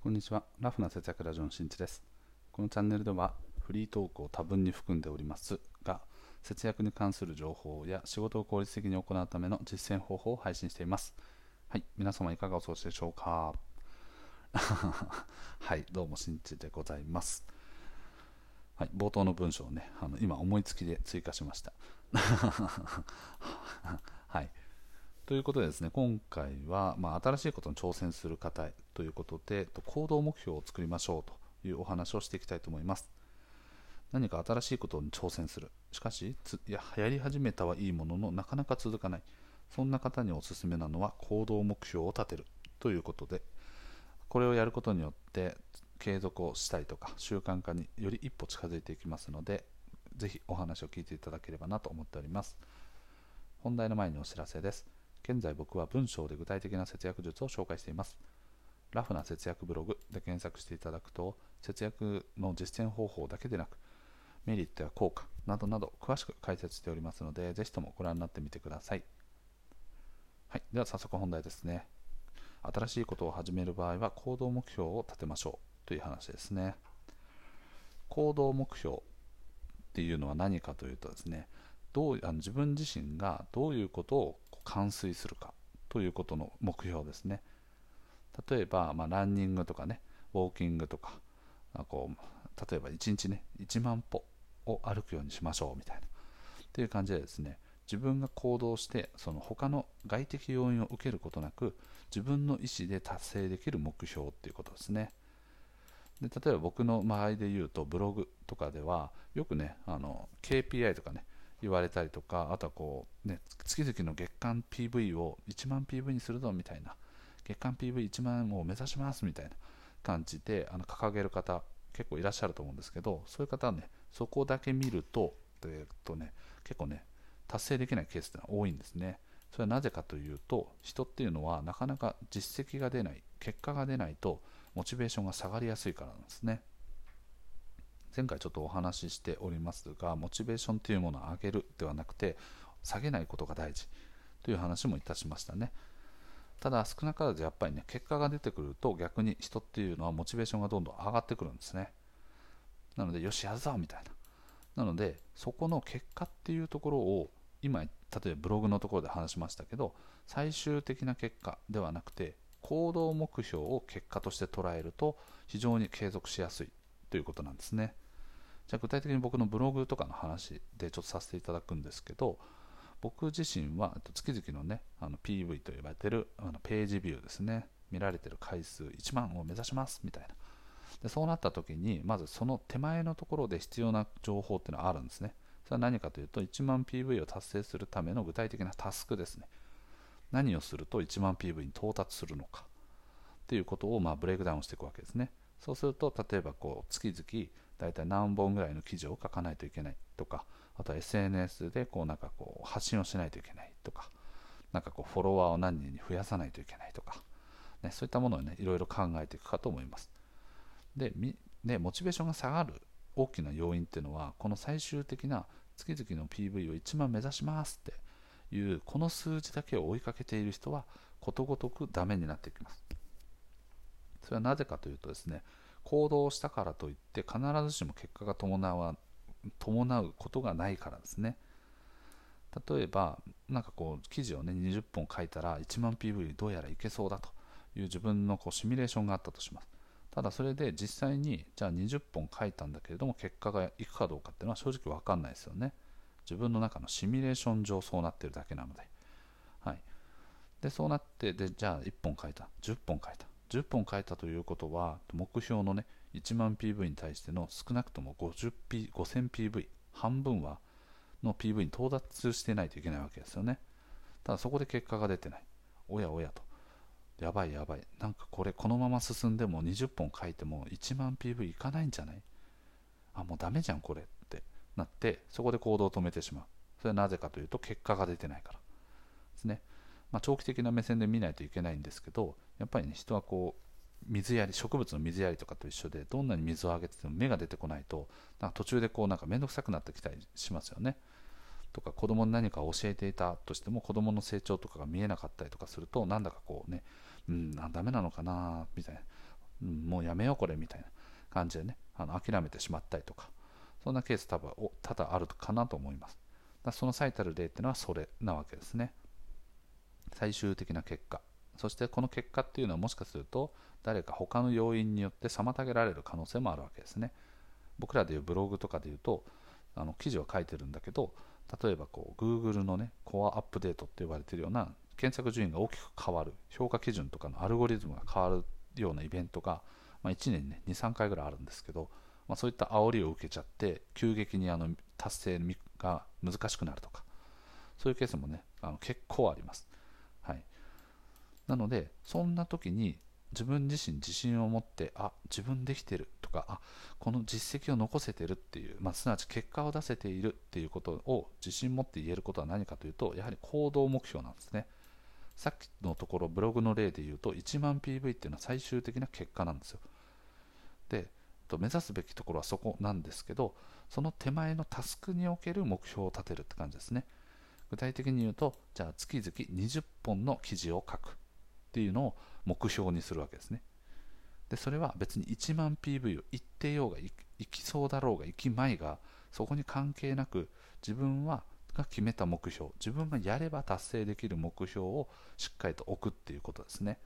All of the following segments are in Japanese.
こんにちは。ラフな節約ラジオのしんちです。このチャンネルではフリートークを多分に含んでおりますが、節約に関する情報や仕事を効率的に行うための実践方法を配信しています。はい、皆様いかがお過ごしでしょうか？はい、どうもしんちでございます。はい、冒頭の文章をね、あの今思いつきで追加しました。はい。ということでですね、今回は、まあ、新しいことに挑戦する方へということで、行動目標を作りましょうというお話をしていきたいと思います。何か新しいことに挑戦する。しかし、や流行り始めたはいいものの、なかなか続かない。そんな方におすすめなのは、行動目標を立てるということで、これをやることによって、継続をしたりとか、習慣化により一歩近づいていきますので、ぜひお話を聞いていただければなと思っております。本題の前にお知らせです。現在僕は文章で具体的な節約術を紹介しています。ラフな節約ブログで検索していただくと、節約の実践方法だけでなく、メリットや効果などなど詳しく解説しておりますので、ぜひともご覧になってみてください。はい、では早速本題ですね。新しいことを始める場合は行動目標を立てましょうという話ですね。行動目標っていうのは何かというとですね、どうあの自分自身がどういうことを完遂するかということの目標ですね。例えば、まあ、ランニングとかね、ウォーキングとか、あこう例えば1日ね、1万歩を歩くようにしましょうみたいな。っていう感じでですね、自分が行動して、その他の外的要因を受けることなく、自分の意思で達成できる目標っていうことですね。で例えば僕の場合で言うと、ブログとかでは、よくね、あの KPI とかね、言われたりとか、あとはこう、ね、月々の月間 PV を1万 PV にするぞみたいな、月間 PV1 万を目指しますみたいな感じであの掲げる方、結構いらっしゃると思うんですけど、そういう方はね、そこだけ見ると、えっとね、結構ね、達成できないケースってのは多いんですね。それはなぜかというと、人っていうのはなかなか実績が出ない、結果が出ないと、モチベーションが下がりやすいからなんですね。前回ちょっとお話ししておりますが、モチベーションというものを上げるではなくて、下げないことが大事という話もいたしましたね。ただ、少なからずやっぱりね、結果が出てくると逆に人っていうのはモチベーションがどんどん上がってくるんですね。なので、よし、やるぞみたいな。なので、そこの結果っていうところを、今、例えばブログのところで話しましたけど、最終的な結果ではなくて、行動目標を結果として捉えると、非常に継続しやすいということなんですね。じゃあ具体的に僕のブログとかの話でちょっとさせていただくんですけど、僕自身は月々のね、あの PV と呼ばれてるあのページビューですね、見られてる回数1万を目指しますみたいな。でそうなった時に、まずその手前のところで必要な情報っていうのはあるんですね。それは何かというと、1万 PV を達成するための具体的なタスクですね。何をすると1万 PV に到達するのかっていうことをまあブレイクダウンしていくわけですね。そうすると、例えばこう月々大体何本ぐらいの記事を書かないといけないとか、あとは SNS でこうなんかこう発信をしないといけないとか、なんかこうフォロワーを何人に増やさないといけないとか、ね、そういったものをね、いろいろ考えていくかと思います。で、モチベーションが下がる大きな要因っていうのは、この最終的な月々の PV を1万目指しますっていう、この数字だけを追いかけている人は、ことごとくダメになっていきます。それはなぜかというとですね、行動したからといって必ずしも結果が伴わ伴うことがないからですね。例えば、なんかこう記事をね20本書いたら1万 PV どうやらいけそうだという自分のこうシミュレーションがあったとします。ただそれで実際にじゃあ20本書いたんだけれども結果がいくかどうかっていうのは正直わかんないですよね。自分の中のシミュレーション上そうなってるだけなので。はい。で、そうなって、で、じゃあ1本書いた、10本書いた。10本書いたということは、目標のね、1万 PV に対しての少なくとも 50P 5000 PV、半分はの PV に到達してないといけないわけですよね。ただそこで結果が出てない。おやおやと。やばいやばい。なんかこれこのまま進んでも20本書いても1万 PV いかないんじゃない？あ、もうダメじゃんこれってなって、そこで行動を止めてしまう。それはなぜかというと結果が出てないからですね。まあ、長期的な目線で見ないといけないんですけど、やっぱりね、人はこう、水やり、植物の水やりとかと一緒で、どんなに水をあげてても芽が出てこないと、なんか途中でこう、なんか面倒くさくなってきたりしますよね。とか、子供に何か教えていたとしても、子供の成長とかが見えなかったりとかすると、なんだかこうね、うん、あダメなのかな、みたいな。うん、もうやめようこれみたいな感じでねあの諦めてしまったりとかそんなケース多分多々あるかなと思いますだその最たる例っていうのはそれなわけですね最終的な結果そしてこの結果っていうのはもしかすると誰か他の要因によって妨げられる可能性もあるわけですね。僕らでいうブログとかでいうとあの記事は書いてるんだけど例えばこう Google のねコアアップデートって呼ばれてるような検索順位が大きく変わる評価基準とかのアルゴリズムが変わるようなイベントが、まあ、1年にね23回ぐらいあるんですけど、まあ、そういった煽りを受けちゃって急激にあの達成が難しくなるとかそういうケースもねあの結構あります、なのでそんな時に自分自身自信を持ってあ自分できてるとかあこの実績を残せてるっていう、まあ、すなわち結果を出せているっていうことを自信持って言えることは何かというとやはり行動目標なんですね。さっきのところブログの例で言うと1万 PV っていうのは最終的な結果なんですよ。で目指すべきところはそこなんですけどその手前のタスクにおける目標を立てるって感じですね。具体的に言うとじゃあ月々20本の記事を書く。っていうのを目標にするわけですね。でそれは別に1万 PV を行ってようが行きそうだろうが行きまいがそこに関係なく自分はが決めた目標自分がやれば達成できる目標をしっかりと置くっていうことですね。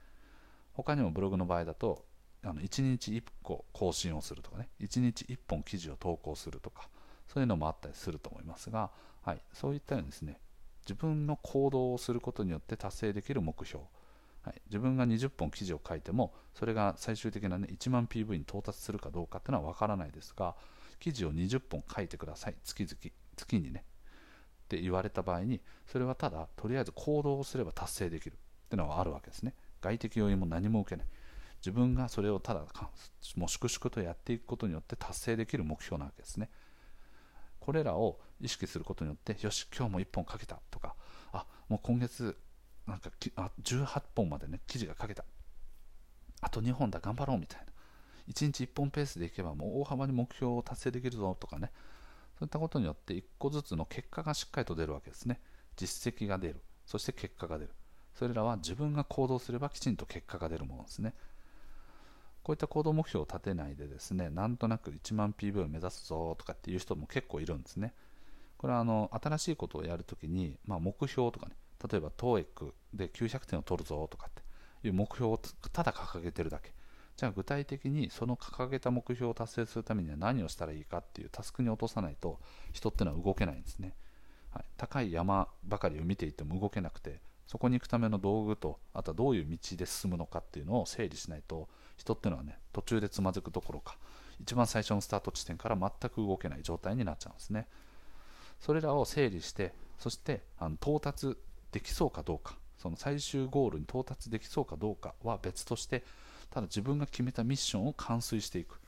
他にもブログの場合だとあの1日1個更新をするとかね。1日1本記事を投稿するとかそういうのもあったりすると思いますが、はい、そういったようにですね自分の行動をすることによって達成できる目標。はい、自分が20本記事を書いてもそれが最終的な、ね、1万 PV に到達するかどうかっていうのは分からないですが記事を20本書いてください。月々。月にね。って言われた場合にそれはただとりあえず行動をすれば達成できる。っていうのはあるわけですね。外的要因も何も受けない。自分がそれをただもう粛々とやっていくことによって達成できる目標なわけですね。これらを意識することによってよし今日も1本書けたとかあもう今月なんかあ18本までね記事が書けた。あと2本だ頑張ろうみたいな。1日1本ペースでいけばもう大幅に目標を達成できるぞとかね。そういったことによって1個ずつの結果がしっかりと出るわけですね。実績が出る。そして結果が出る。それらは自分が行動すればきちんと結果が出るものですね。こういった行動目標を立てないでですねなんとなく1万 PV を目指すぞとかっていう人も結構いるんですね。これはあの新しいことをやるときに、まあ、目標とかね例えば TOEIC で900点を取るぞとかっていう目標をただ掲げてるだけ。じゃあ具体的にその掲げた目標を達成するためには何をしたらいいかっていうタスクに落とさないと人ってのは動けないんですね、はい、高い山ばかりを見ていても動けなくてそこに行くための道具とあとはどういう道で進むのかっていうのを整理しないと人っていうのはね途中でつまずくどころか一番最初のスタート地点から全く動けない状態になっちゃうんですね。それらを整理してそしてあの到達できそうかどうか。その最終ゴールに到達できそうかどうかは別としてただ自分が決めたミッションを完遂していく。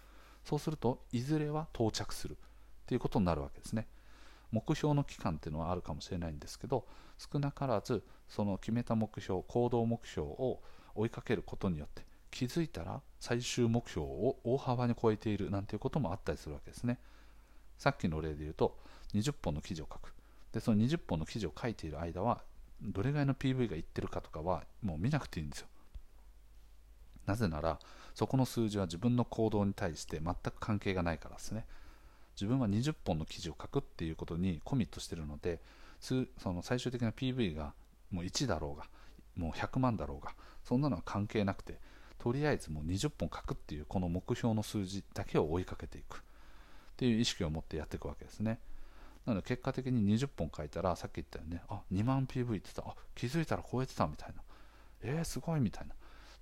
そうするといずれは到着する。っていうことになるわけですね。目標の期間っていうのはあるかもしれないんですけど少なからずその決めた目標行動目標を追いかけることによって気づいたら最終目標を大幅に超えているなんていうこともあったりするわけですね。さっきの例で言うと20本の記事を書く。でその20本の記事を書いている間はどれぐらいの PV がいってるかとかはもう見なくていいんですよ。なぜならそこの数字は自分の行動に対して全く関係がないからですね。自分は20本の記事を書くっていうことにコミットしてるのでその最終的な PV がもう1だろうがもう100万だろうがそんなのは関係なくてとりあえずもう20本書くっていうこの目標の数字だけを追いかけていく。っていう意識を持ってやっていくわけですね。なので結果的に20本書いたらさっき言ったよねあ2万 PV って言った。あ気づいたら超えてたみたいな。えー、すごいみたいな。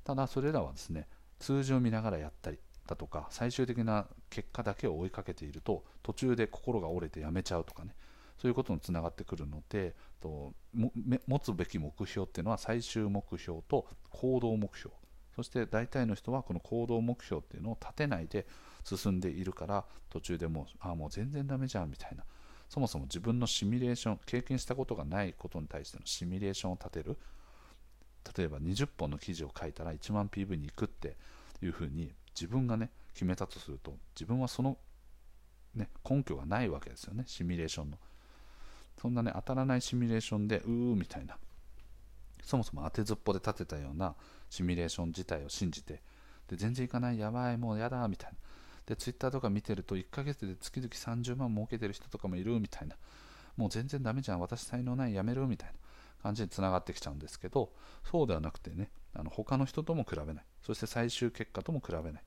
ただそれらはですね数字を見ながらやったりだとか最終的な結果だけを追いかけていると途中で心が折れてやめちゃうとかね。そういうことにつながってくるのでと持つべき目標っていうのは最終目標と行動目標。そして大体の人はこの行動目標っていうのを立てないで進んでいるから途中でもうあもう全然ダメじゃんみたいな。そもそも自分のシミュレーション経験したことがないことに対してのシミュレーションを立てる。例えば20本の記事を書いたら1万 PV に行くっていうふうに自分がね決めたとすると自分はその、ね、根拠がないわけですよねシミュレーションの。そんなね当たらないシミュレーションでうーみたいなそもそも当てずっぽで立てたようなシミュレーション自体を信じてで全然いかないやばいもうやだみたいな。でツイッターとか見てると1ヶ月で月々30万儲けてる人とかもいるみたいな。もう全然ダメじゃん。私才能ないやめるみたいな感じにつながってきちゃうんですけどそうではなくてねあの他の人とも比べない。そして最終結果とも比べない。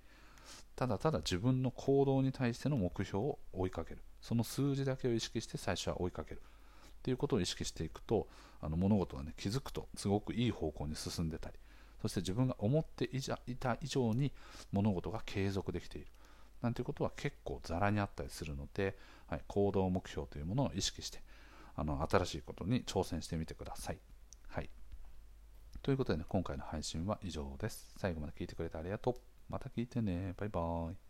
ただただ自分の行動に対しての目標を追いかける。その数字だけを意識して最初は追いかける。っていうことを意識していくとあの物事はね気づくとすごくいい方向に進んでたり。そして自分が思っていた以上に物事が継続できている。なんていうことは結構ざらにあったりするので、はい、行動目標というものを意識してあの新しいことに挑戦してみてください。はい、ということでね、今回の配信は以上です。最後まで聞いてくれてありがとう。また聞いてね。バイバーイ。